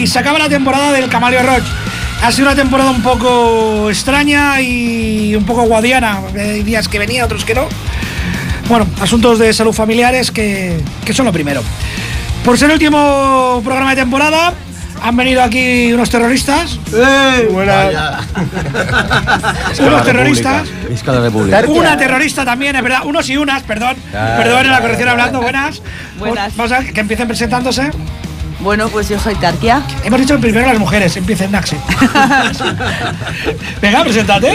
y se acaba la temporada del Camaleo Roach. Ha sido una temporada un poco extraña y un poco guadiana. Hay días que venía, otros que no. Bueno, asuntos de salud familiares que, que son lo primero. Por ser el último programa de temporada, han venido aquí unos terroristas. Buena. unos terroristas. Una terrorista también, es verdad. Unos y unas, perdón. Perdón en la corrección hablando. Buenas. Buenas. Vamos a ver, que empiecen presentándose. Bueno, pues yo soy Tarkia. Hemos dicho primero las mujeres, empiecen Naxi. Venga, preséntate.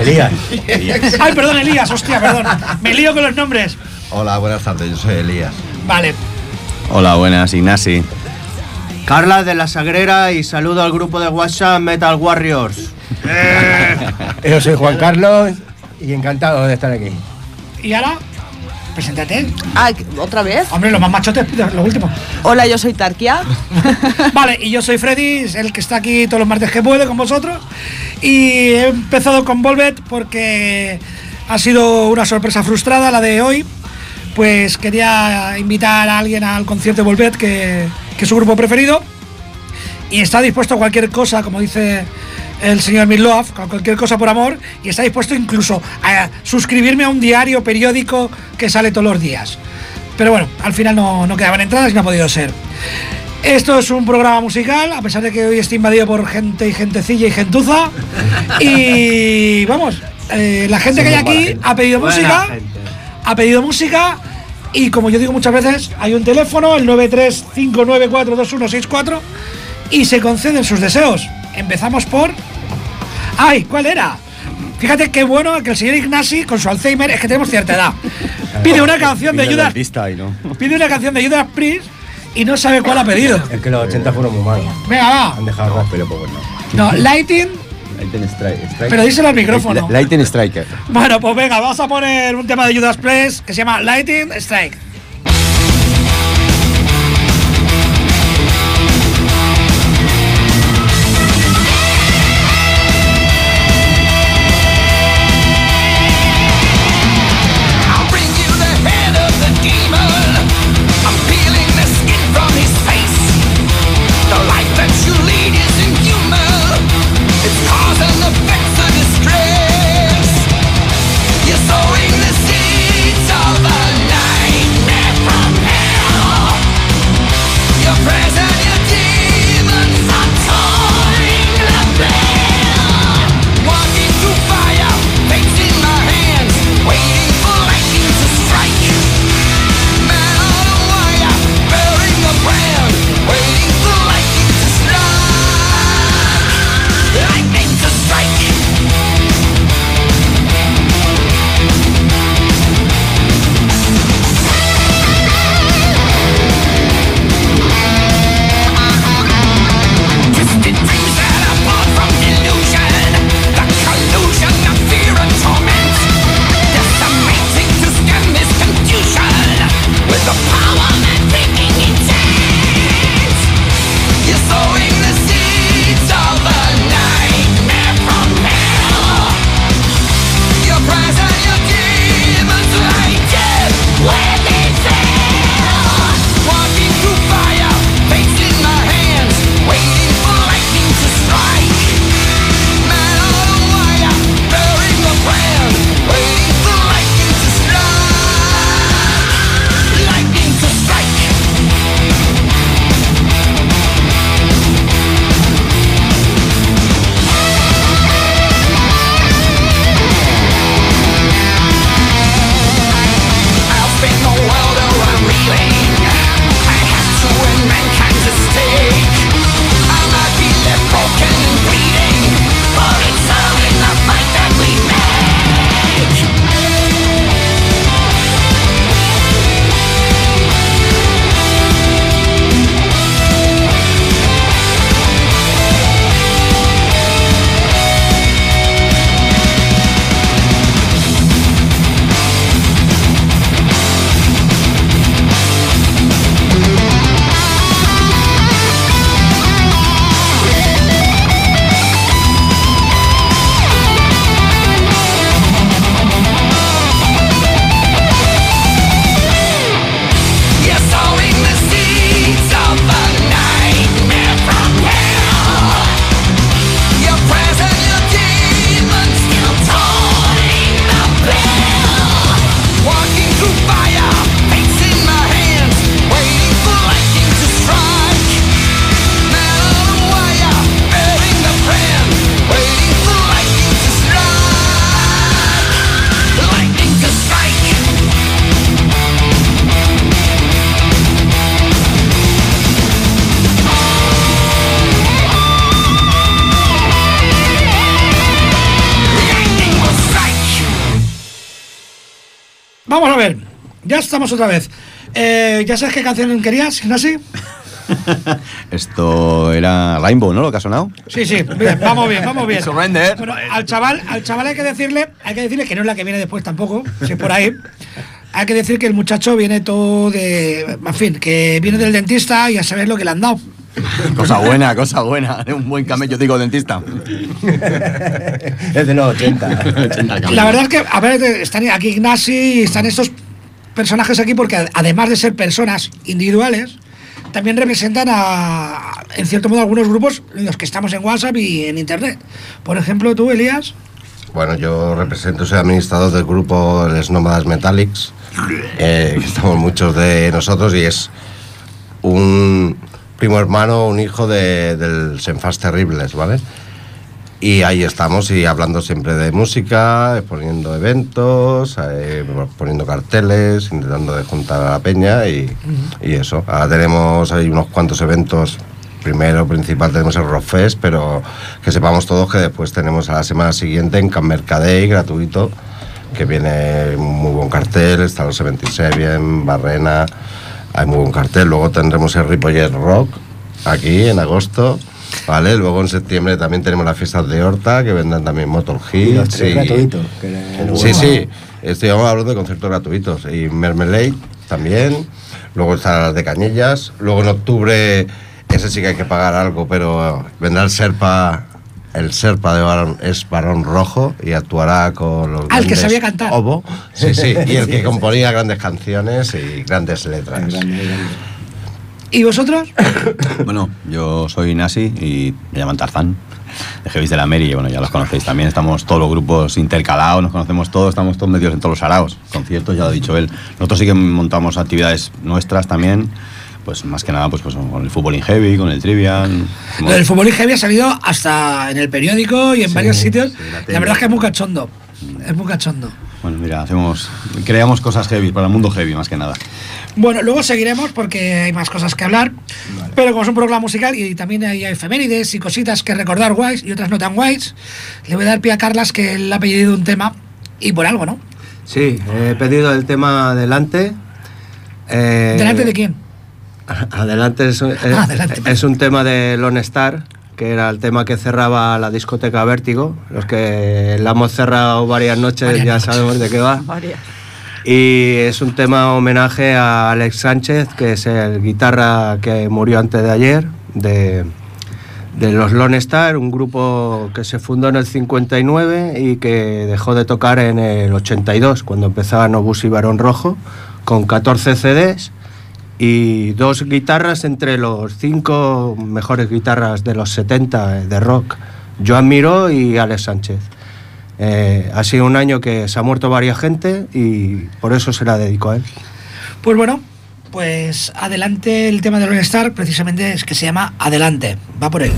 Elías. Ay, perdón, Elías, hostia, perdón. Me lío con los nombres. Hola, buenas tardes, yo soy Elías. Vale. Hola, buenas, Ignasi. Carla de la Sagrera y saludo al grupo de WhatsApp Metal Warriors. Yo soy Juan Carlos y encantado de estar aquí. ¿Y ahora? Preséntate. Ah, ¿otra vez? Hombre, los más machotes, lo último. Hola, yo soy Tarkia. Vale, y yo soy Freddy, el que está aquí todos los martes que puede con vosotros. Y he empezado con Volvet porque ha sido una sorpresa frustrada la de hoy. Pues quería invitar a alguien al concierto de Volvet, que, que es su grupo preferido. Y está dispuesto a cualquier cosa, como dice el señor Milov, a cualquier cosa por amor. Y está dispuesto incluso a suscribirme a un diario periódico que sale todos los días. Pero bueno, al final no, no quedaban entradas y no ha podido ser. Esto es un programa musical, a pesar de que hoy está invadido por gente y gentecilla y gentuza. Y vamos, eh, la gente que hay aquí ha pedido Buena música, gente. ha pedido música. Y como yo digo muchas veces, hay un teléfono, el 935942164, y se conceden sus deseos. Empezamos por. ¡Ay! ¿Cuál era? Fíjate qué bueno que el señor Ignasi, con su Alzheimer, es que tenemos cierta edad. Pide una canción de Judas, no. pide una canción de Judas Priest y no sabe cuál ha pedido. Es que los 80 fueron muy malos. Venga, va. Han dejado rastro. Pero poco no. No, Lighting, Lightning Strike. pero díselo al micrófono. Lightning Striker. Bueno, pues venga, vamos a poner un tema de Judas Priest que se llama Lighting Strike. Ya estamos otra vez. Eh, ¿Ya sabes qué canción querías, Ignasi? Esto era Rainbow, ¿no? Lo que ha sonado. Sí, sí, bien, vamos bien, vamos bien. Surrender. Bueno, al chaval, al chaval hay que decirle, hay que decirle que no es la que viene después tampoco, si es por ahí. Hay que decir que el muchacho viene todo de, en fin, que viene del dentista y a saber lo que le han dado. Cosa buena, cosa buena. Un buen camello, digo, dentista. Es de los 80. La verdad es que, a ver, están aquí Ignasi, están estos personajes aquí porque además de ser personas individuales, también representan a, en cierto modo, algunos grupos en los que estamos en WhatsApp y en Internet. Por ejemplo, tú, Elías. Bueno, yo represento, soy administrador del grupo Les Nómadas Metallics, eh, estamos muchos de nosotros y es un primo hermano, un hijo de- del Senfast Terribles, ¿vale? Y ahí estamos y hablando siempre de música, exponiendo eventos, eh, poniendo carteles, intentando de juntar a la peña y, y eso. Ahora tenemos ahí unos cuantos eventos. Primero, principal, tenemos el Rockfest, pero que sepamos todos que después tenemos a la semana siguiente en Can Mercadey, gratuito, que viene muy buen cartel, está los 76 bien, Barrena, hay muy buen cartel. Luego tendremos el Ripollet Rock, aquí en agosto. Vale, luego en septiembre también tenemos las fiestas de Horta, que vendrán también Motor Y los Hits. tres y- gratuitos. Sí, sí, estoy hablando de conciertos gratuitos. Y Mermelade también. Luego están las de Cañillas. Luego en octubre, ese sí que hay que pagar algo, pero vendrá el Serpa. El Serpa de Barón es Barón Rojo y actuará con los. Ah, el que sabía cantar. Obo. Sí, sí, y el que componía grandes canciones y grandes letras. ¿Y vosotros? Bueno, yo soy Nasi y me llaman Tarzán. De Heavis de la Mary, bueno, ya los conocéis también. Estamos todos los grupos intercalados, nos conocemos todos, estamos todos metidos en todos los araos. Conciertos, ya lo ha dicho él. Nosotros sí que montamos actividades nuestras también, pues más que nada pues, pues con el fútbol in heavy, con el trivial. Lo del fútbol heavy ha salido hasta en el periódico y en varios sitios. sí, la la, verdad es que es muy cachondo. Es muy cachondo. Bueno, mira, hacemos, creamos cosas heavy para el mundo heavy, más que nada. Bueno, luego seguiremos porque hay más cosas que hablar. Pero como es un programa musical y también hay efemérides y cositas que recordar guays y otras no tan guays, le voy a dar pie a Carlas que él ha pedido un tema y por algo, ¿no? Sí, he pedido el tema adelante. Eh, ¿Delante de quién? Adelante es, un- eh, Ah, adelante. es un tema de Lone Star, que era el tema que cerraba la discoteca Vértigo. Los que la hemos cerrado varias noches Varias ya noches. sabemos de qué va. Varias. Y es un tema homenaje a Alex Sánchez, que es el guitarra que murió antes de ayer, de, de los Lone Star, un grupo que se fundó en el 59 y que dejó de tocar en el 82, cuando empezaban Obús y Barón Rojo, con 14 CDs y dos guitarras entre los cinco mejores guitarras de los 70 de rock, Joan Miró y Alex Sánchez. Eh, ha sido un año que se ha muerto varias gente y por eso se la dedico a él. Pues bueno, pues adelante el tema de Lone Star, precisamente es que se llama Adelante. Va por él.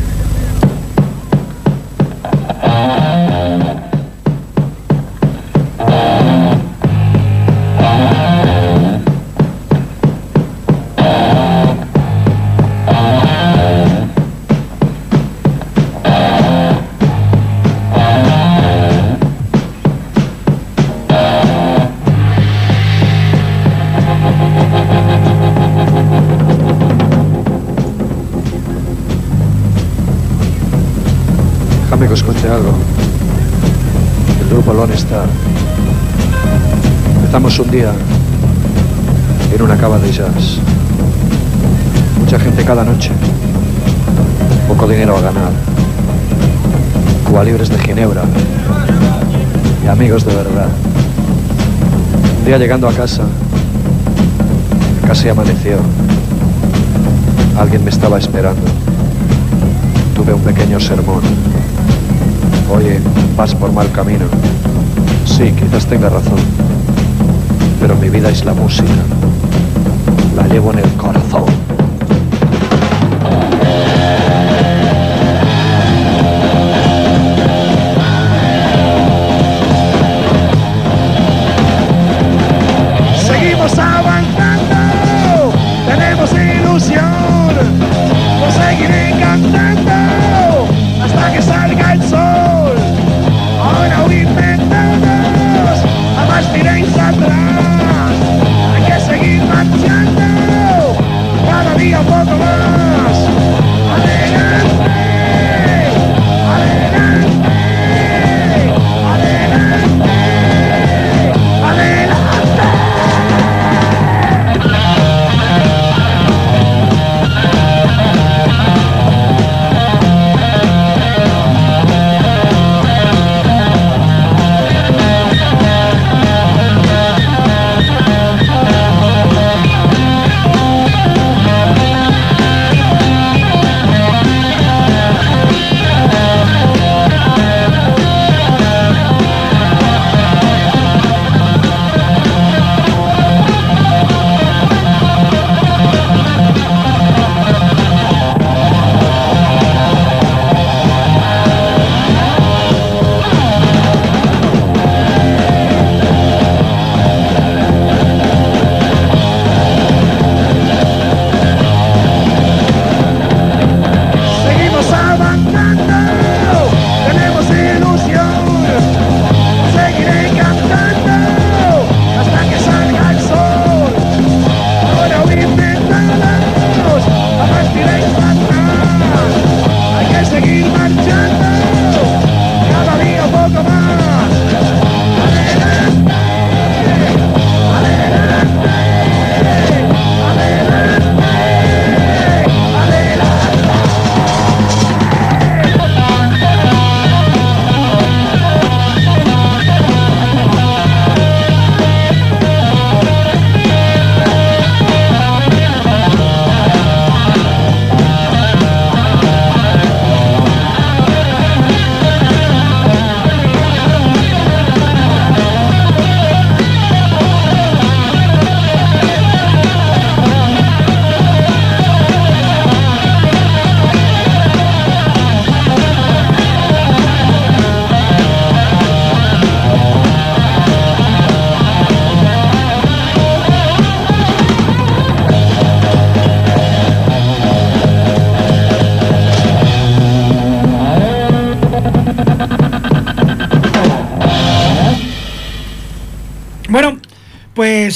Cuente algo. El grupo Lone Star. Empezamos un día en una cava de jazz. Mucha gente cada noche. Poco dinero a ganar. Cuba libres de Ginebra. Y amigos de verdad. Un día llegando a casa, casi amaneció. Alguien me estaba esperando. Tuve un pequeño sermón. Oye, vas por mal camino. Sí, quizás tenga razón. Pero mi vida es la música. La llevo en el corazón.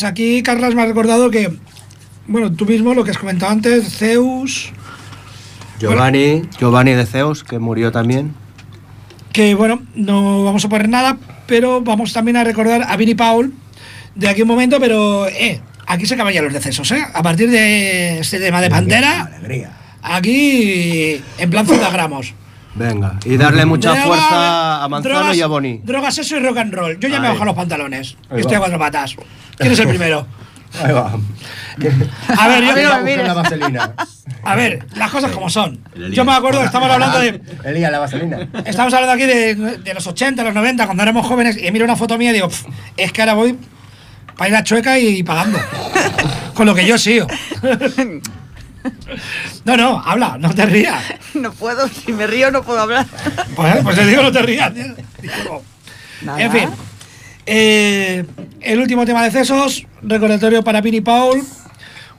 Pues aquí Carlas me ha recordado que, bueno, tú mismo lo que has comentado antes, Zeus, Giovanni, Giovanni de Zeus, que murió también. que bueno, no vamos a poner nada, pero vamos también a recordar a Vinnie Paul de aquí un momento, pero eh, aquí se acaban ya los decesos, ¿eh? A partir de este tema de Pantera, Alegría. aquí en plan gramos. Venga, y darle mucha fuerza a Manzano drogas- y a Boni. Drogas, eso y rock and roll. Yo ya me Ahí. bajo los pantalones. Ahí Estoy a va. cuatro patas. ¿Quién es el primero? Ahí va. A ver, yo A mires. la vaselina. A ver, las cosas como son. Yo me acuerdo que estamos hablando de. Elías, la vaselina. Estamos hablando aquí de, de los 80, los 90, cuando éramos jóvenes, y miro una foto mía y digo, "Pf, es que ahora voy para ir a Chueca y pagando. Con lo que yo sigo. No, no, habla, no te rías. No puedo, si me río no puedo hablar. Pues, pues te digo, no te rías. Nada. En fin, eh, el último tema de cesos, recordatorio para Pini Paul,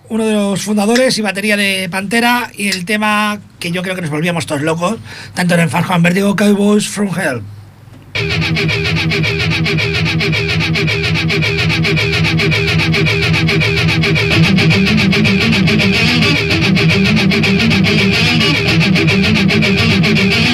uno de los fundadores y batería de Pantera, y el tema que yo creo que nos volvíamos todos locos, tanto en el Farhan Vertigo Cowboys from Hell. Thank you.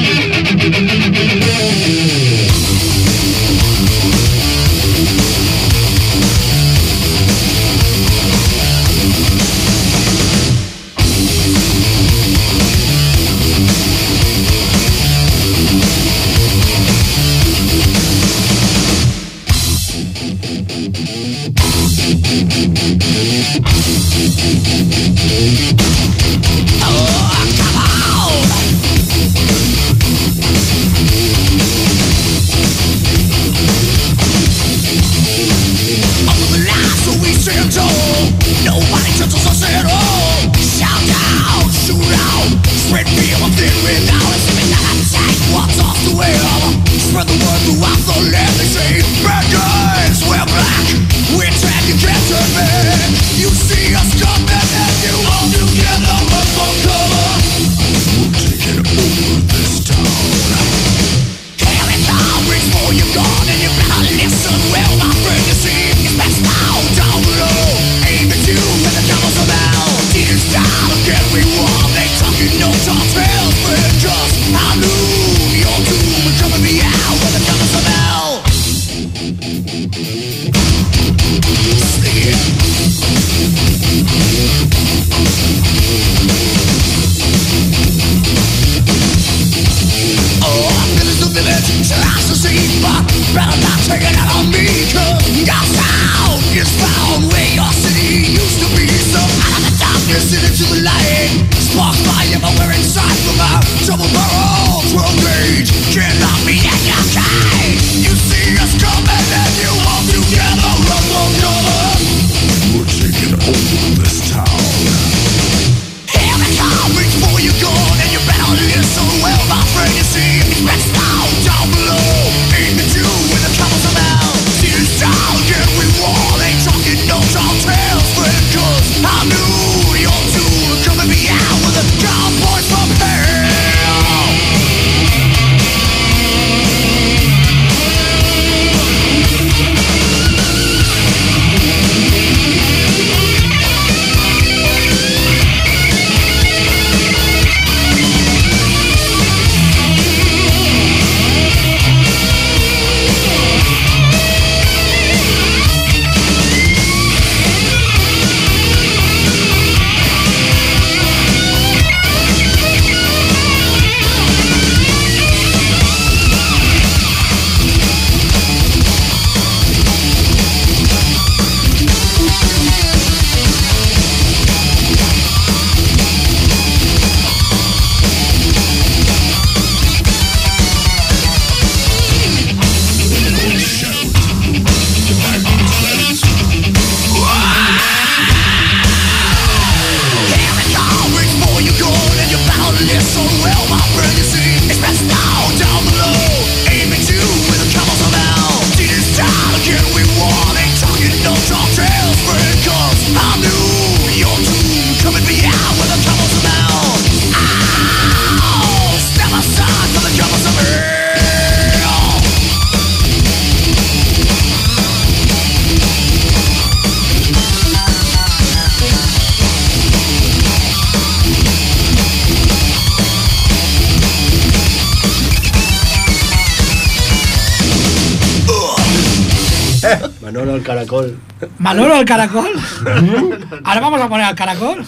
Caracol. Ahora vamos a poner al caracol.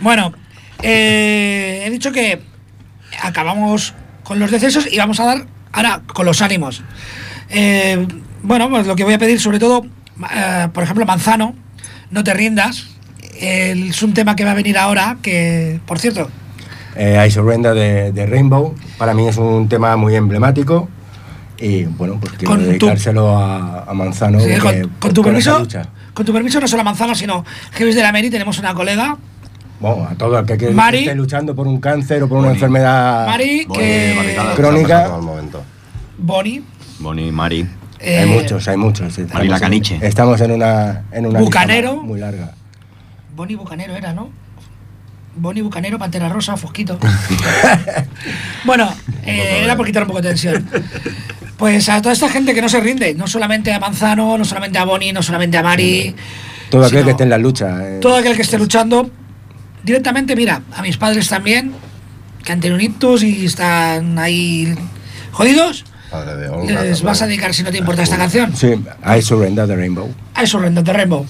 Bueno, eh, he dicho que acabamos con los decesos y vamos a dar ahora con los ánimos. Eh, bueno, pues lo que voy a pedir sobre todo, eh, por ejemplo, Manzano, no te rindas. El- es un tema que va a venir ahora, que, por cierto, Eh, I Surrender de, de Rainbow, para mí es un tema muy emblemático y bueno, pues quiero Con tu- dedicárselo a, a Manzano. sí, que- con, con tu permiso, lucha. Con tu permiso, no solo a Manzano, sino Jevis de la Meri, tenemos una colega, Bueno, a todo el que, que Mari. esté luchando por un cáncer o por una enfermedad. Mari, que. Crónica. Boni. Boni, Mari. eh, Hay muchos, hay muchos. Estamos Mari la en- Caniche. Estamos en una, en una Bucanero. muy larga. Boni Bucanero era, ¿no? Boni Bucanero, Pantera Rosa, Fosquito. bueno, eh, era por quitar un poco de tensión. Pues a toda esta gente que no se rinde, no solamente a Manzano, no solamente a Boni, no solamente a Mari, Todo aquel que esté en la lucha. eh, todo aquel que esté luchando, directamente, mira, a mis padres también, que han tenido un ictus y están ahí jodidos, Padre de Olga. les vas a dedicar, si no te importa, esta canción. Sí, I Surrender the Rainbow. A eso, Renda de Rainbow.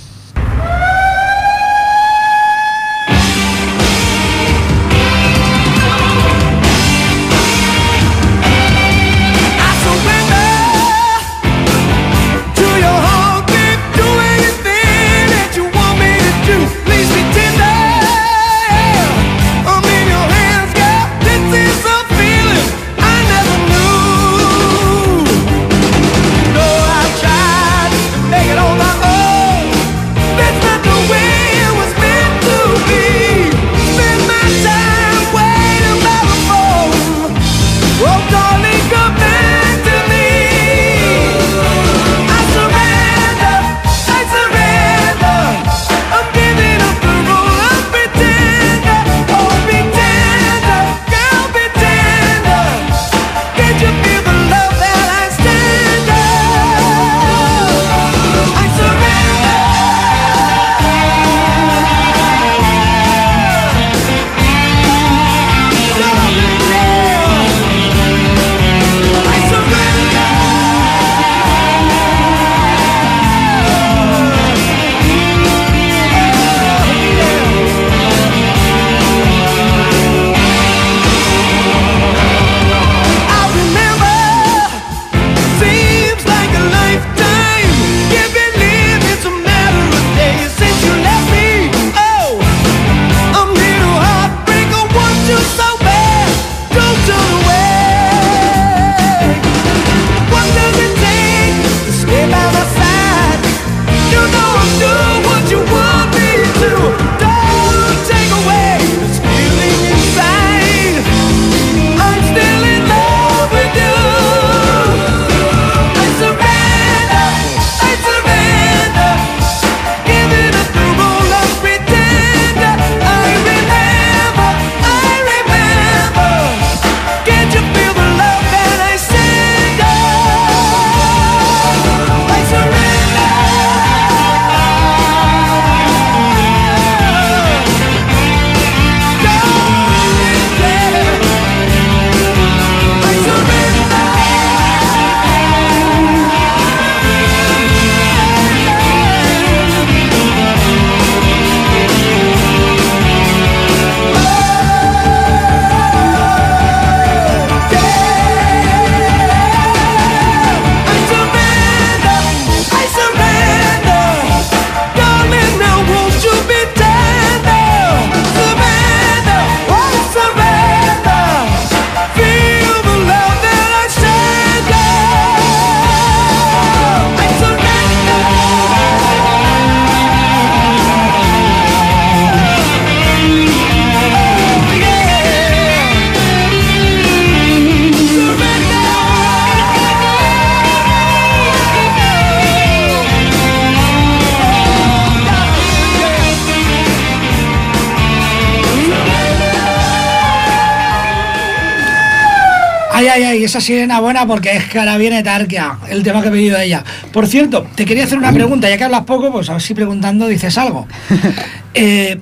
Ay, esa sirena buena porque es que ahora viene Tarkia, el tema que he pedido a ella. Por cierto, te quería hacer una pregunta, ya que hablas poco, pues a ver si preguntando dices algo. Eh,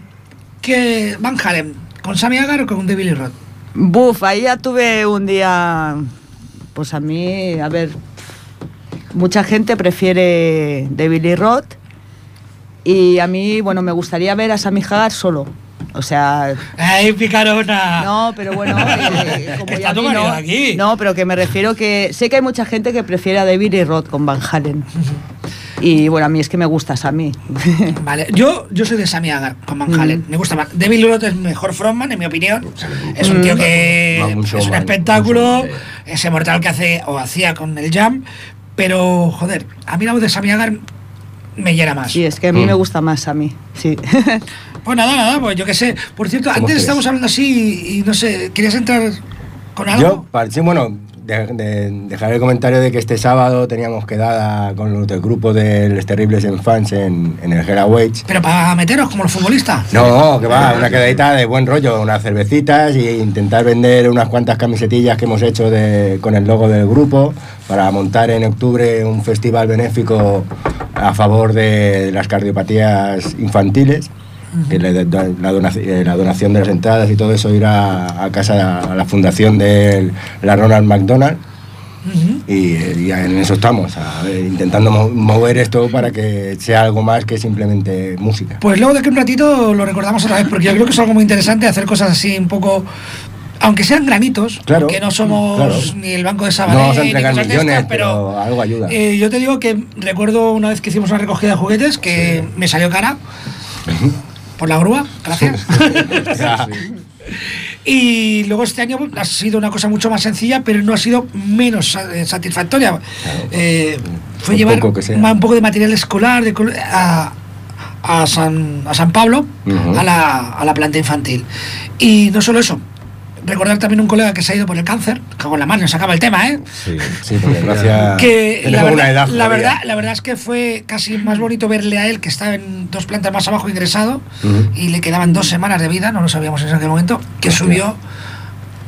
¿Qué Van Halen? ¿Con Sammy Hagar o con David Roth? Buf, ahí ya tuve un día. Pues a mí, a ver. mucha gente prefiere David Roth y a mí, bueno, me gustaría ver a Sammy Hagar solo. O sea, ¡Ay, picarona! no, pero bueno, eh, como Está ya no, aquí. no, pero que me refiero que sé que hay mucha gente que prefiere a David Lee Roth con Van Halen. Y bueno, a mí es que me gusta Sammy. Vale, yo, yo soy de Sammy Hagar con Van Halen. Me gusta más. David Lee Roth es mejor frontman, en mi opinión. Es un tío que Va, un es un espectáculo. Ese mortal que hace o hacía con el Jam. Pero, joder, a mí la voz de Sammy Hagar me llena más. Sí, es que a mí me gusta más Sammy, sí. Pues nada, nada, pues yo qué sé. Por cierto, ¿Cómo antes crees? estábamos hablando así y no sé, ¿querías entrar con algo? Yo, bueno, de- de- dejar el comentario de que este sábado teníamos quedada con los del grupo de los terribles en fans en, en el Wage. Pero para meteros como los futbolistas. No, que va, una quedadita de buen rollo, unas cervecitas e intentar vender unas cuantas camisetillas que hemos hecho de- con el logo del grupo para montar en octubre un festival benéfico a favor de las cardiopatías infantiles. Que le- la, donaci- eh, la donación de las entradas y todo eso irá a casa a la fundación de la Ronald McDonald y, eh, y en eso estamos, a ver, intentando mo- mover esto para que sea algo más que simplemente música. Pues luego de que un ratito lo recordamos otra vez, porque yo creo que es algo muy interesante hacer cosas así un poco. Aunque sean granitos, Claro, que no somos claro. ni el Banco de No Sabadell, a ni millones, estas, pero algo ayuda. eh, yo te digo que recuerdo una vez que hicimos una recogida de juguetes que me salió cara por la grúa, gracias. y luego este año ha sido una cosa mucho más sencilla, pero no ha sido menos eh, satisfactoria. Eh, fue Un llevar poco un poco de material escolar de a, a San, a San Pablo, a, la, a la planta infantil. Y no solo eso, recordar también un colega que se ha ido por el cáncer, que con la mano se acaba el tema, ¿eh? Sí. Sí, por desgracia. que la verdad, edad la, verdad, la verdad es que fue casi más bonito verle a él, que estaba en dos plantas más abajo ingresado, y le quedaban dos semanas de vida, no lo sabíamos en aquel momento, que Hostia. subió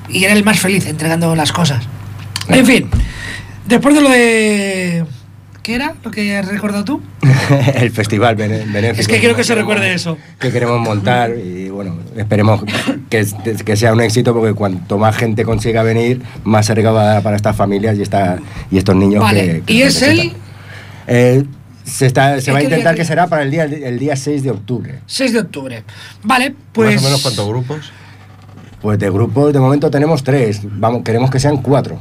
y era el más feliz entregando las cosas. En fin, después de lo de... ¿Qué era lo que has recordado tú? el festival benéfico. Es que quiero que se recuerde eso. Que queremos montar y bueno, esperemos que, que sea un éxito porque cuanto más gente consiga venir, más se recaudará para estas familias y, esta, y estos niños Vale, que, que y es el necesitan. Eh, se, está, se va a ¿Qué día intentar que- que será para el día, el día 6 de octubre. 6 de octubre. Vale, pues... Más o menos cuántos grupos. Pues de grupos de momento tenemos tres, vamos, queremos que sean cuatro.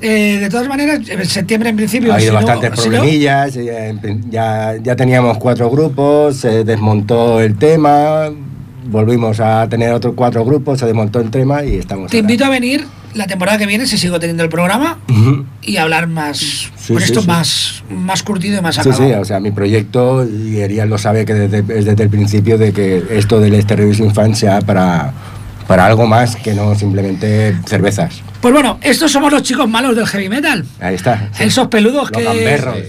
Eh, de todas maneras, en septiembre en principio... Ha habido si no- bastantes si no- problemillas, eh, en prin- ya, ya teníamos cuatro grupos, se desmontó el tema, volvimos a tener otros cuatro grupos, se desmontó el tema y estamos... Te ahora. invito a venir la temporada que viene, si sigo teniendo el programa, Ujú. y hablar más, Sí, con sí, esto sí. más, más curtido y más Sí, acabado. sí, o sea, mi proyecto, y Ariel lo sabe que desde, es desde el principio de que esto del Stereovision Fan sea para, para algo más que no simplemente cervezas. Pues bueno, estos somos los chicos malos del heavy metal. Ahí está. sí. Esos peludos Los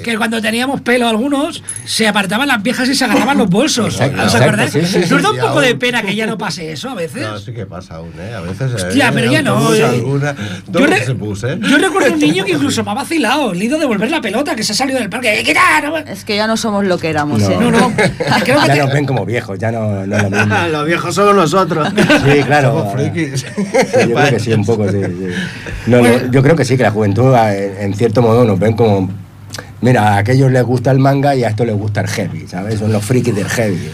que, cuando teníamos pelo algunos se apartaban las viejas y se agarraban los bolsos. Exacto, ¿Os acordáis? sí, sí, ¿Nos da un poco de pena que ya no pase eso a veces? No, sí que pasa aún, ¿eh? A veces. Hostia, eh, pero ya no, eh. alguna- Yo, re- se puse, ¿eh? yo recuerdo un niño que incluso me ha vacilado, le a devolver la pelota, que se ha salido del parque. ¡Eh, Es que ya no somos lo que éramos, No. ¿eh? no, no. Creo que ya te- nos ven como viejos, ya no, no es lo mismo. Los viejos somos nosotros. Sí, claro. Somos frikis. Sí, yo creo que sí, un poco, sí. No, no, yo creo que sí, que la juventud, a- en, en cierto modo, nos ven como. Mira, a aquellos les gusta el manga y a estos les gusta el heavy, ¿sabes? Son los frikis del heavy.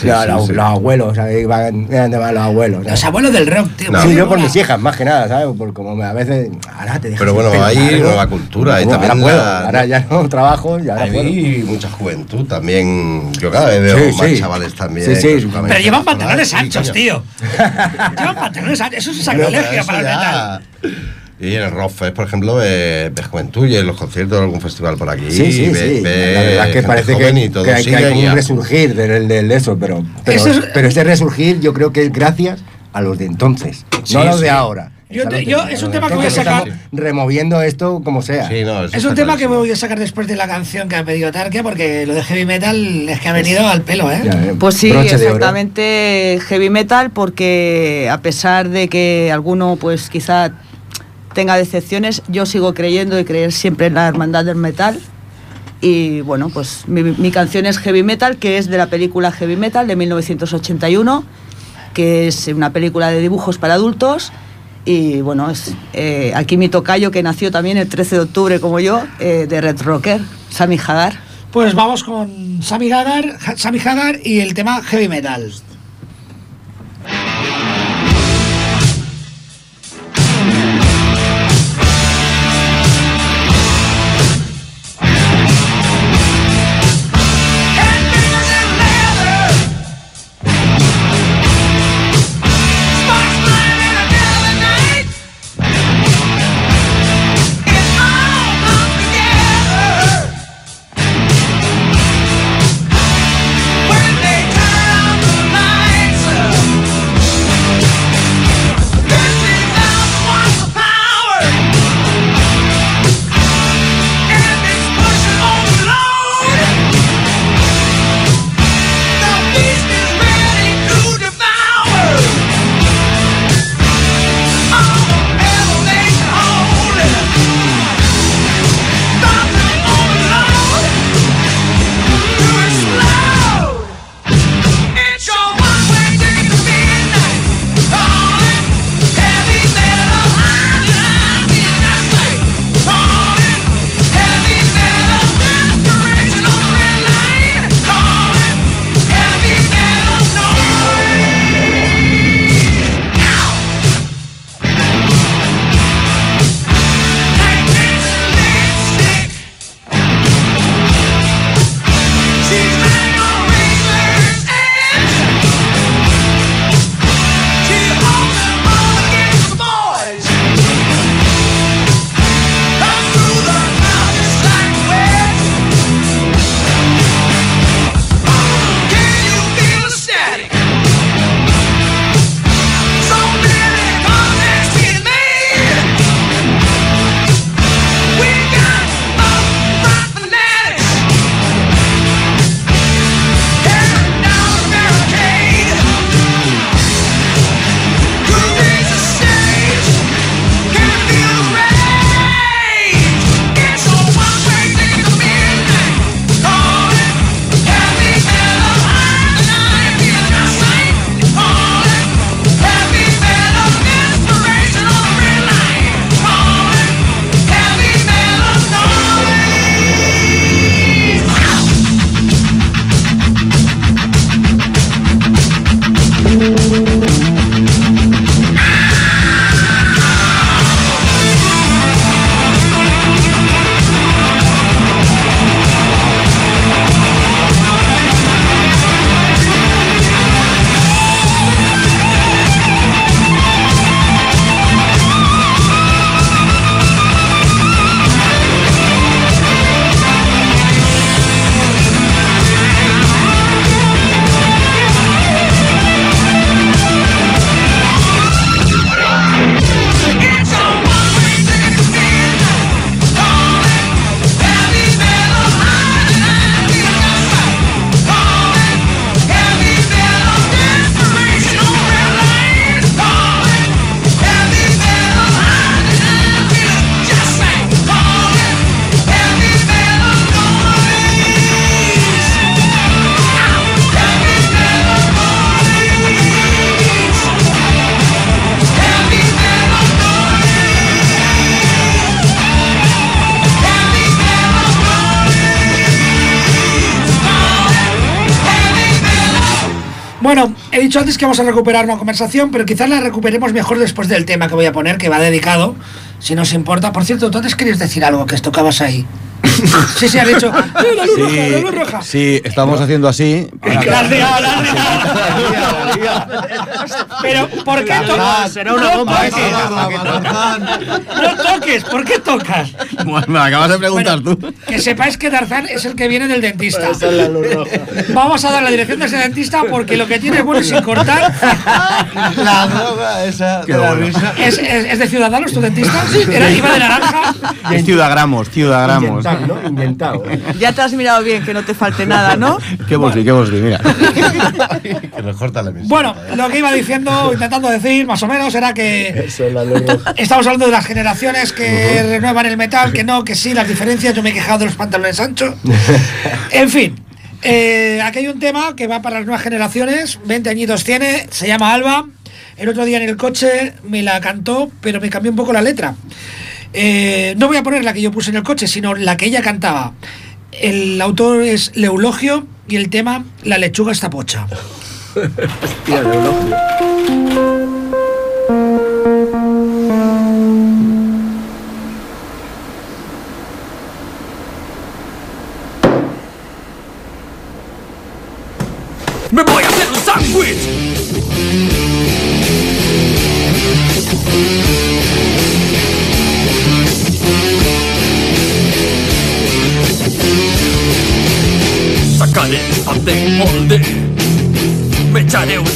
Sí, Los- sí, los, sí. los abuelos. Van, van los abuelos. ¿sabes? Los abuelos del rock, tío. No. Sí, Qué yo por mis hijas, más que nada, ¿sabes? Por como a veces. Ahora te dejas Pero bueno, hay nueva cultura y Bueno, también ahora puedo, la- ahora ya no trabajo y ahora puedo. Hay mucha juventud también. Yo cada vez veo Sí, más sí. chavales también. Sí, sí. camisa Pero llevan pantalones sí, anchos, tío. llevan pantalones anchos. Eso es Pero sacrilegio para el metal. Y en el Rockfest, por ejemplo, ves ves juventud y en los conciertos de algún festival por aquí. Sí, sí, sí. La verdad es que parece que, y que hay, que hay como un a- resurgir del, del eso, pero, pero, Eso es- pero ese resurgir yo creo que es gracias a los de entonces, Sí, no a los sí. de ahora. Yo a te- yo- es un tema que voy a sacar- removiendo esto como sea. Sí, no, eso Es un tema que clarísimo. voy a sacar después de la canción que ha pedido Tarkia, porque lo de heavy metal es que ha venido al pelo, ¿eh? Ya, eh, Pues sí, exactamente heavy metal, porque a pesar de que alguno pues quizá tenga decepciones, yo sigo creyendo y creer siempre en la hermandad del metal. Y bueno, pues mi, canción es Heavy Metal, que es de la película Heavy Metal de 1981, que es una película de dibujos para adultos Y bueno, es eh, aquí mi tocayo que nació también el 13 de octubre como yo, eh, de Red Rocker, Sammy Hagar. Pues vamos con Sammy Hagar, Sammy Hagar y el tema heavy metal. He dicho antes que vamos a recuperar una conversación, pero quizás la recuperemos mejor después del tema que voy a poner, que va dedicado, si nos importa. Por cierto, tú antes querías decir algo que tocabas ahí. Sí, sí, has dicho. ¡Eh, la luz roja, la luz roja! sí, estamos haciendo así. La has liado, la has liado. Pero, ¿por qué tocas? será una bomba, toques. No toques, ¿por qué tocas? Bueno, me acabas de preguntar Bueno, tú. Que sepáis que Tarzán es el que viene del dentista. Vamos a dar la dirección de ese dentista porque lo que tiene bueno es sin cortar. La droga esa Qué de la bueno. risa. ¿Es, es, es de Ciudadanos tu dentista? Era, iba de naranja. Es ¿no? Inyectado. Ya te has mirado bien, que no te falte nada, ¿no? Qué bosli, qué bosli, mira. Que nos corta la emisión. Bueno, lo que iba diciendo, intentando decir, más o menos, era que Eso es la luz roja. estamos hablando de las generaciones que renuevan el metal, que no, que sí, las diferencias. Yo me he quejado de los pantalones anchos. En fin, eh, aquí hay un tema que va para las nuevas generaciones, 20 añitos tiene, se llama Alba. El otro día en el coche me la cantó, pero me cambió un poco la letra. Eh, no voy a poner la que yo puse en el coche, sino la que ella cantaba. El autor es Leulogio y el tema La lechuga está pocha. Hostia, de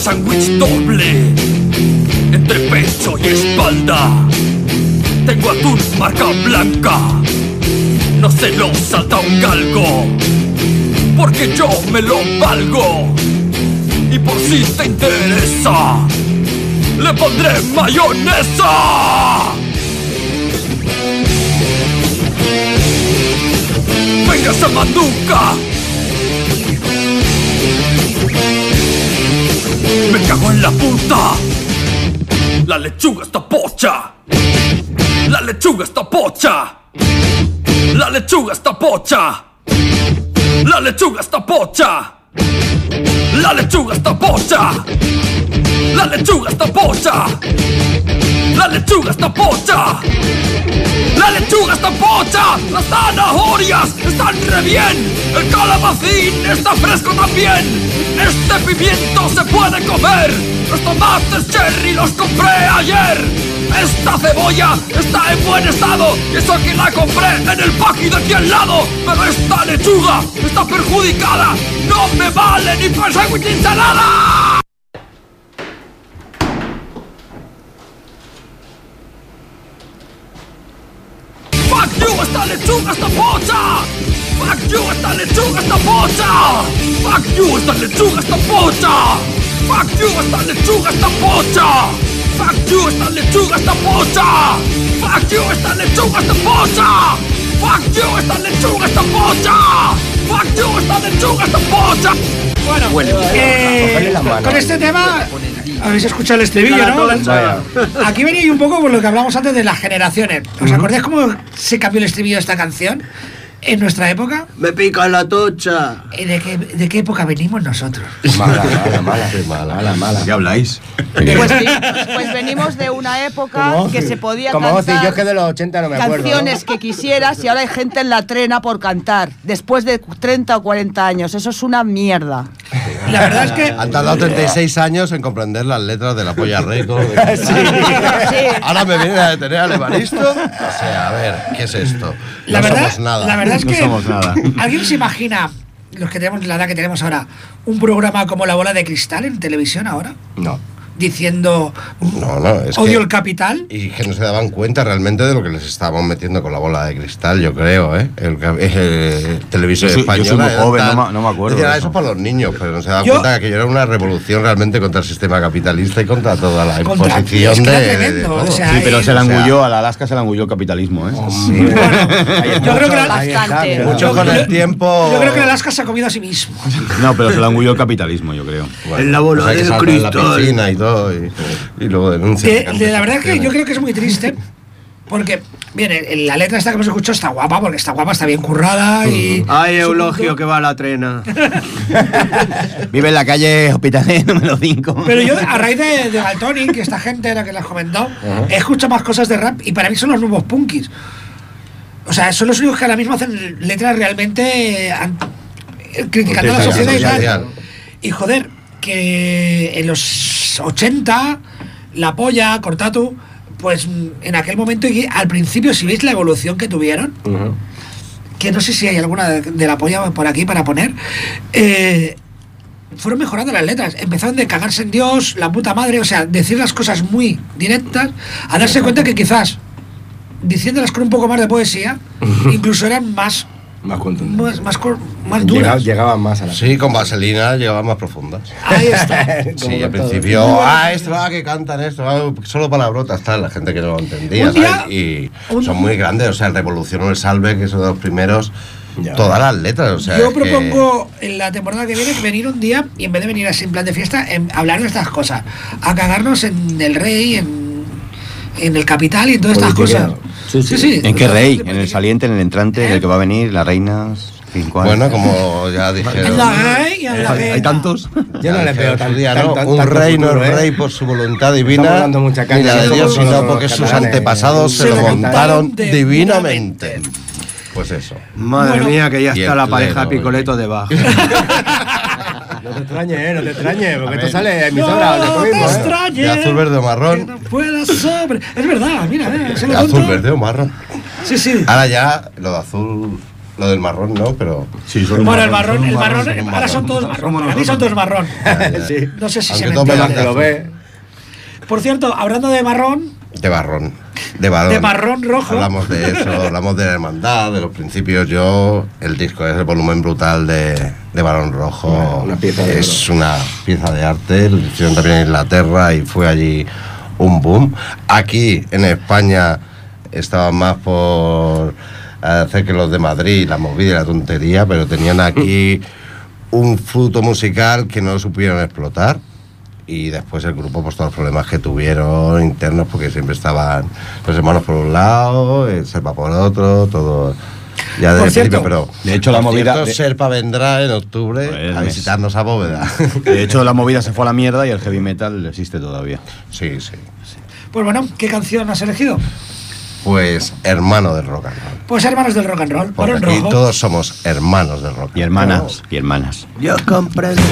sándwich doble Entre pecho y espalda Tengo atún marca blanca No se lo salta un galgo porque yo me lo valgo. Y por si te interesa, le pondré mayonesa. Venga esa. Me cago en la puta. La lechuga está pocha. La lechuga está pocha. La lechuga está pocha. La lechuga está pocha. La lechuga está pocha. La lechuga está pocha. La lechuga está pocha. La lechuga está pocha. Las zanahorias están re bien. El calabacín está fresco también. Este pimiento se puede comer. Los tomates cherry los compré ayer. Esta cebolla está en buen estado y eso que la compré en el paqui de aquí al lado. Pero esta lechuga está perjudicada. No me vale ni para ensalada. Fuck you as the lechuga supporter! Fuck you as the lechuga supporter! Fuck you as the lechuga supporter! Fuck you as the lechuga supporter! Fuck you as the lechuga supporter! Fuck you as the lechuga supporter! Fuck you as the lechuga supporter! Bueno, eh, con este tema habéis escuchado el estribillo, ¿no? Vaya. Aquí venía un poco por lo que hablamos antes de las generaciones. ¿Os acordáis cómo se cambió el estribillo de esta canción en nuestra época? Me pica la tocha. ¿De qué, de qué época venimos nosotros? Mala, mala, mala. Sí, mala. Mala, mala. ¿Qué habláis? Pues, sí, pues venimos de una época Como que se podía Como cantar yo es que de los 80 no me acuerdo. canciones ¿no? que quisieras y ahora hay gente en la trena por cantar después de 30 o 40 años. Eso es una mierda. La verdad es que Han tardado 36 años en comprender las letras de la polla récord. Sí. Ahora me vienen a detener al Evaristo. O sea, a ver, ¿qué es esto? la no verdad, somos nada. la verdad es No somos nada. ¿Alguien se imagina los que tenemos la edad que tenemos ahora un programa como La bola de cristal en televisión ahora No. Diciendo No, no, es odio que- el capital? Y que no se daban cuenta realmente de lo que les estábamos metiendo con la bola de cristal, yo creo, ¿eh? El, ca- el Yo soy- yo soy muy era joven, tan- no me- no me acuerdo Decían, de "Ah, eso". eso para los niños, pero no se daban Yo- cuenta que aquello era una revolución realmente contra el sistema capitalista y contra toda la Contra- imposición es que de, de tremendo, todo. o sea, Sí, pero eh, se la o sea- engulló, a la Alaska se la engulló el capitalismo, ¿eh? Sí, bueno. Yo creo que Bastante. Mucho con el tiempo. Yo creo que Alaska se ha comido a sí mismo. No, pero se la engulló el capitalismo, yo creo. Bueno, En la bola hay que de y todo, y, y luego denuncia. De la verdad que yo creo que es muy triste. Porque, bien, el- la letra esta que hemos escuchado está guapa, porque está guapa, está bien currada y. Ay, su Eulogio, que va a la trena. Vive en la calle Hospitalet número 5. Pero yo, a raíz de, de Galtoni, que esta gente era que las comentó, he escuchado más cosas de rap y para mí son los nuevos punkis. O sea, son los únicos que ahora mismo hacen letras realmente eh, an- criticando a la sociedad y tal. Y joder, que en los 80, la polla, Cortatu, pues mm, en aquel momento y al principio, si veis la evolución que tuvieron, que no sé si hay alguna de, de la polla por aquí para poner, eh, fueron mejorando las letras. Empezaron de cagarse en Dios, la puta madre, o sea, decir las cosas muy directas, a darse cuenta que quizás diciéndolas con un poco más de poesía, incluso eran más, Más contundente. más, más, cor- más duras. Llegaban más a la Sí, con vaselina llegaban más profundas. Ahí está. Sí, al todo. principio, ah, esto, ah, que cantan esto, ah, solo palabrotas, tal, la gente que no lo entendía, día- ¿sabes? Y un- son muy grandes, o sea, el Revolución o el Salve, que son de los primeros, Ya. todas las letras. O sea, Yo es que- propongo en la temporada que viene venir un día y en vez de venir así en plan de fiesta, en hablar de estas cosas. A cagarnos en el rey, en, en el capital y en todas estas cosas. Politiqueo. Sí, sí. ¿En qué rey? ¿En el saliente, en el entrante, en el que va a venir, las reinas? Bueno, como ya En dijeron. la rey y en la ¿Hay, hay tantos? Yo no le veo tan, día, ¿no? tan- Un tanto rey no es ¿eh? rey por su voluntad divina, dando mucha ni la de Dios, sino porque sus antepasados se, Se lo lo montaron divinamente. Pues eso. Madre Bueno. mía, que ya está la pareja pleno, Picoleto debajo. No te extrañes, ¿eh? No te extrañes, porque esto sale de No emisora. de te todo mismo, ¿eh? extrañes. De azul, verde o marrón. que no puedas sobre. Es verdad, mira, eh, se lo Azul, verde o marrón. Sí, sí. Ahora ya, lo de azul, lo del marrón no, pero. Sí, Bueno, el marrón, el marrón, ahora son todos marrón. Para mí son todos marrón. Sí. No sé si Aunque se me entiende. lo ve. Por cierto, hablando de marrón, De marrón. De marrón rojo. Hablamos de eso, hablamos de la hermandad, de los principios. Yo, el disco es el volumen brutal de, de Barón Rojo. Una- una pieza de es una pieza de arte. Lo hicieron también en Inglaterra y fue allí un boom. Aquí, en España, estaban más por hacer que los de Madrid, la movida y la tontería, pero tenían aquí un fruto musical que no supieron explotar y después el grupo pues todos los problemas que tuvieron internos porque siempre estaban los hermanos por un lado el Serpa por otro todo ya Por desde el cierto, principio pero de hecho, la por movida- cierto, de- Serpa vendrá en octubre Pues, a mes. visitarnos a Bóveda De hecho, la movida se fue a la mierda y el heavy metal existe todavía. sí sí pues bueno, ¿qué canción has elegido? pues hermano del rock and roll Pues Hermanos del Rock and Roll, porque aquí Rojo. todos somos hermanos del rock Y and hermanas, y hermanas. Yo comprendo.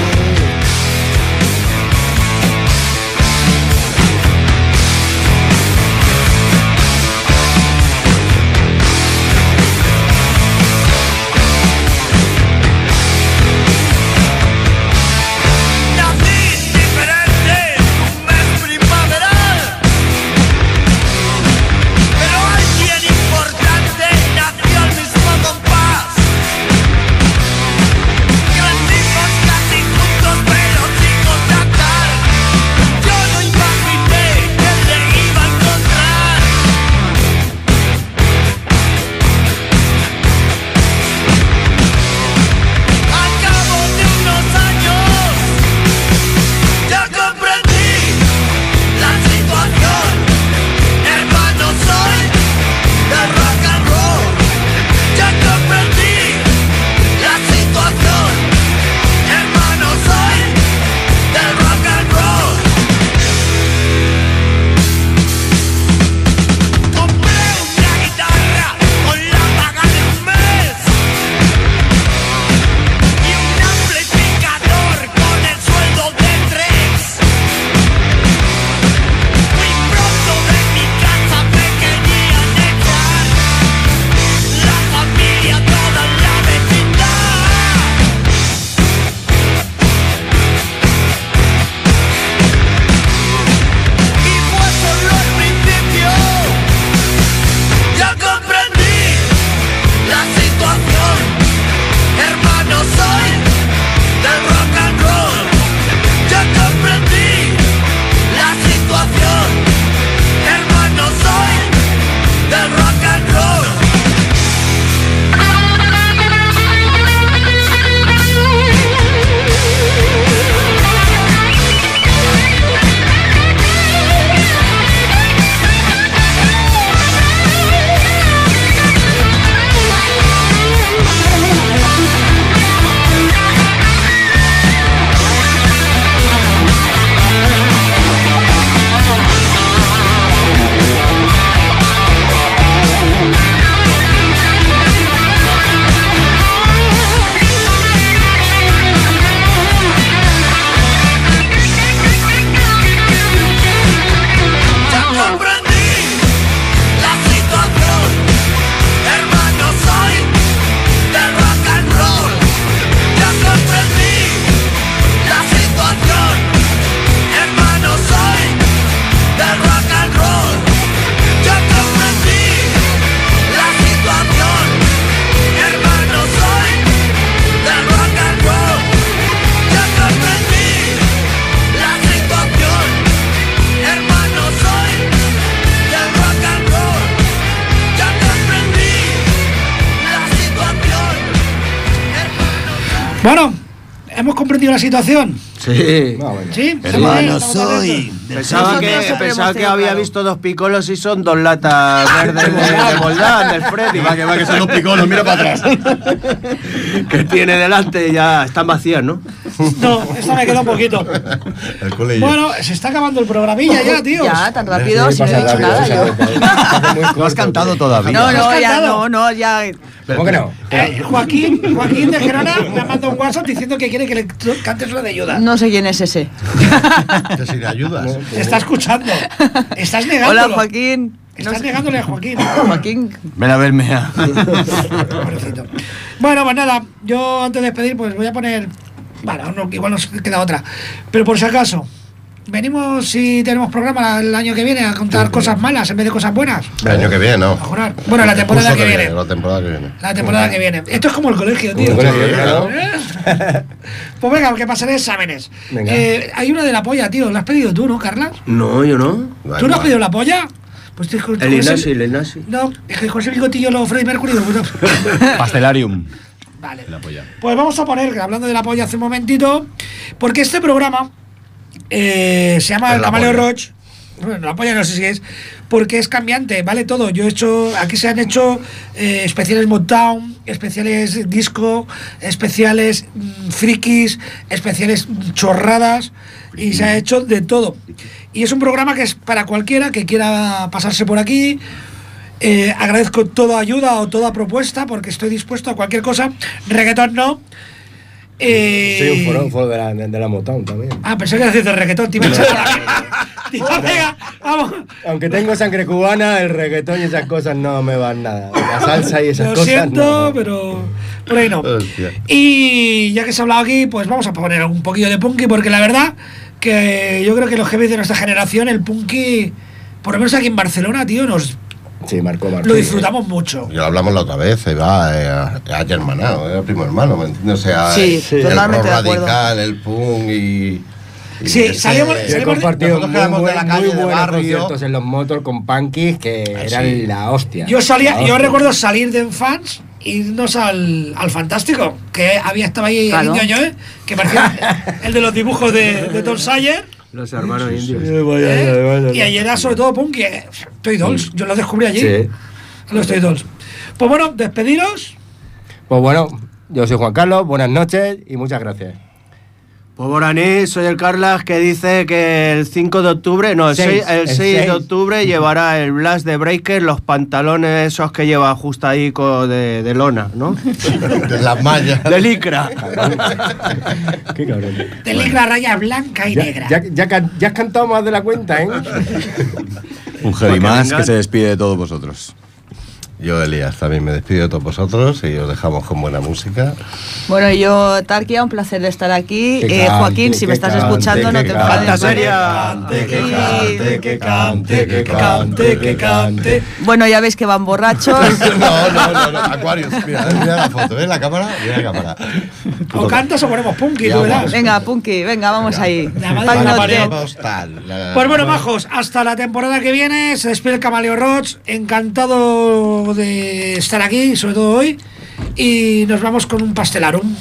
Hemos comprendido la situación. Sí. Ah, bueno. ¿Sí? Hermano atentos. soy. Pensaba que, pensaba que había visto dos picolos y son dos latas verdes de, de Moldán, del Freddy. Que va, que va, que son los picolos, mira para atrás. que tiene delante ya están vacías, ¿no? No, esta me queda un poquito. Bueno, se está acabando el programilla ya, tío. Ya, tan rápido, Sí, si no he dicho nada yo. No has cantado todavía. No, no, ¿Has ya, no, no, ya. ¿Cómo que no? Eh, Joaquín, Joaquín de Gerona me ha mandado un WhatsApp diciendo que quiere que le cantes una de ayuda. No sé quién es ese. Que si le ayudas. Te está escuchando. Estás negándolo. Hola, Joaquín. No Estás sé- negándole a Joaquín. Joaquín. Ven a verme. Bueno, pues nada, yo antes de despedir, pues voy a poner. Bueno, no, igual nos queda otra. Pero por si acaso, venimos si tenemos programa el año que viene a contar cosas malas en vez de cosas buenas. El año que viene, ¿no? Bueno, la temporada que viene. La temporada que viene. La temporada que viene. Esto es como el colegio, tío. El colegio. ¿Eh? Pues venga, que pasaré exámenes. Venga. Eh, hay una de la polla, tío. ¿La has pedido tú, no, Carlas? No, yo no. ¿Tú no has pedido la polla? Pues tío, con- El Inasi, el Inasi. No, es que con ese bigotillo lo Freddy Mercury. no. Pastelarium. Vale. La polla. Pues vamos a poner, hablando de la polla hace un momentito, porque este programa eh, se llama El Camaleo. Roach. Bueno, la polla no sé si es, porque es cambiante, vale todo. Yo he hecho, aquí se han hecho eh, especiales Motown, especiales disco, especiales mm, frikis, especiales mm, chorradas, y se ha hecho de todo. Y es un programa que es para cualquiera que quiera pasarse por aquí. Eh, agradezco toda ayuda o toda propuesta porque estoy dispuesto a cualquier cosa. Reggaetón no. Eh, Soy un forofo de la, de la Motown también. Ah, pensé que decías de reggaetón, pegar, vamos. Aunque tengo sangre cubana, el reggaetón y esas cosas no me van nada. La salsa y esas Lo cosas. siento, no. pero por ahí no. Hostia. Y ya que se ha hablado aquí, pues vamos a poner un poquillo de punky, porque la verdad que yo creo que los jefes de nuestra generación, el punky, por lo menos aquí en Barcelona, tío, nos Sí, Marco Marco. lo disfrutamos mucho. Ya lo hablamos la otra vez, Eva, eh, a, hermanado, era primo hermano, ¿me entiendes? O sea, Sí, el, el totalmente rock radical, el punk y. y Sí, ese- Yo he Salimos- compartido muy, de la muy calle de buenos barrio. conciertos en los motos con punkis que eran sí. la hostia. Yo salía, yo recuerdo salir de fans irnos al, al Fantástico, que había estaba ahí Claro. el indio Joe, que parecía el de los dibujos de, de Tom Sawyer. Los hermanos indios. ¿eh? Y ayer era sobre todo punk, eh, Toy Dolls, yo lo descubrí allí, Sí. los Toy Dolls. Pues bueno, despediros. Pues bueno, yo soy Juan Carlos, buenas noches y muchas gracias. Pues Boraní, soy el Carlas que dice que el 5 de octubre, no, el Seis, 6, el el 6 seis. de octubre llevará el Blast de Breaker, los pantalones esos que lleva justo ahí de, de lona, ¿no? De las mallas. De licra. Qué cabrón. De licra raya blanca y Ya, negra. ya, ya has cantado más de la cuenta, ¿eh? Un heavy más que se despide de todos vosotros. Yo, Elías, también me despido de todos vosotros y os dejamos con buena música. Bueno, yo, Tarkia, un placer de estar aquí. Eh, cante, Joaquín, si me estás cante, escuchando, no te cante. enfades. Seria. Que cante, que cante, que cante, que cante. Bueno, ya veis que van borrachos. No, no, no, no. Aquarius, mira, mira la foto, ¿ves la cámara? Mira la cámara. O cantas o ponemos punky, tú verás. Venga, Punky, venga, vamos ahí. Postal. La- Pues bueno, majos, hasta la temporada que viene se despide el Camaleo Roach. Encantado de estar aquí, sobre todo hoy. Y nos vamos con un pastelarum,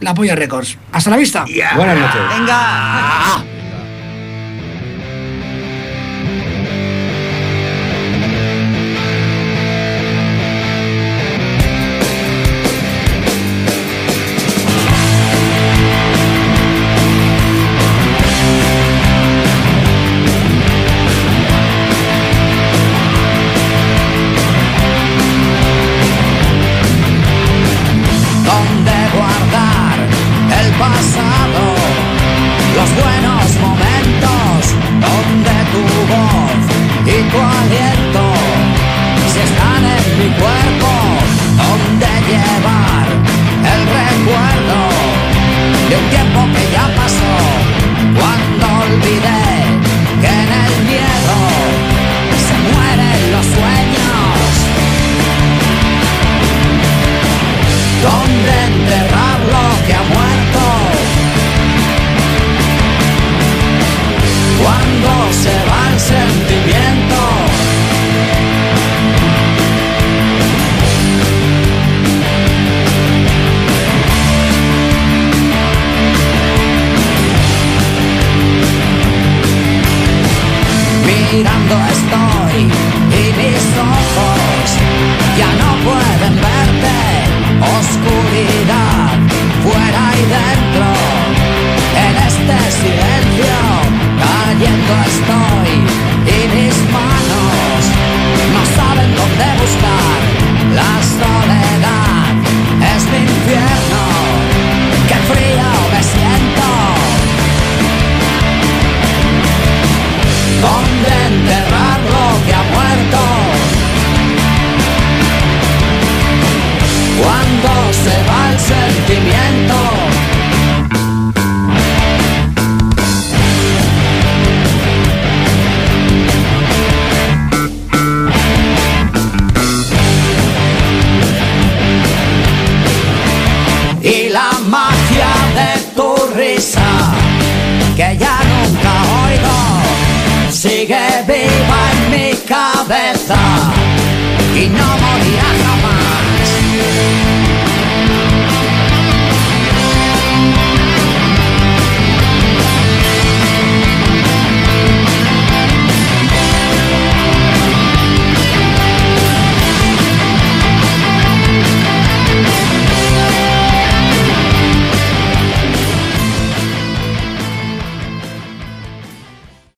la Polla Records. Hasta la vista. Buenas noches. Venga.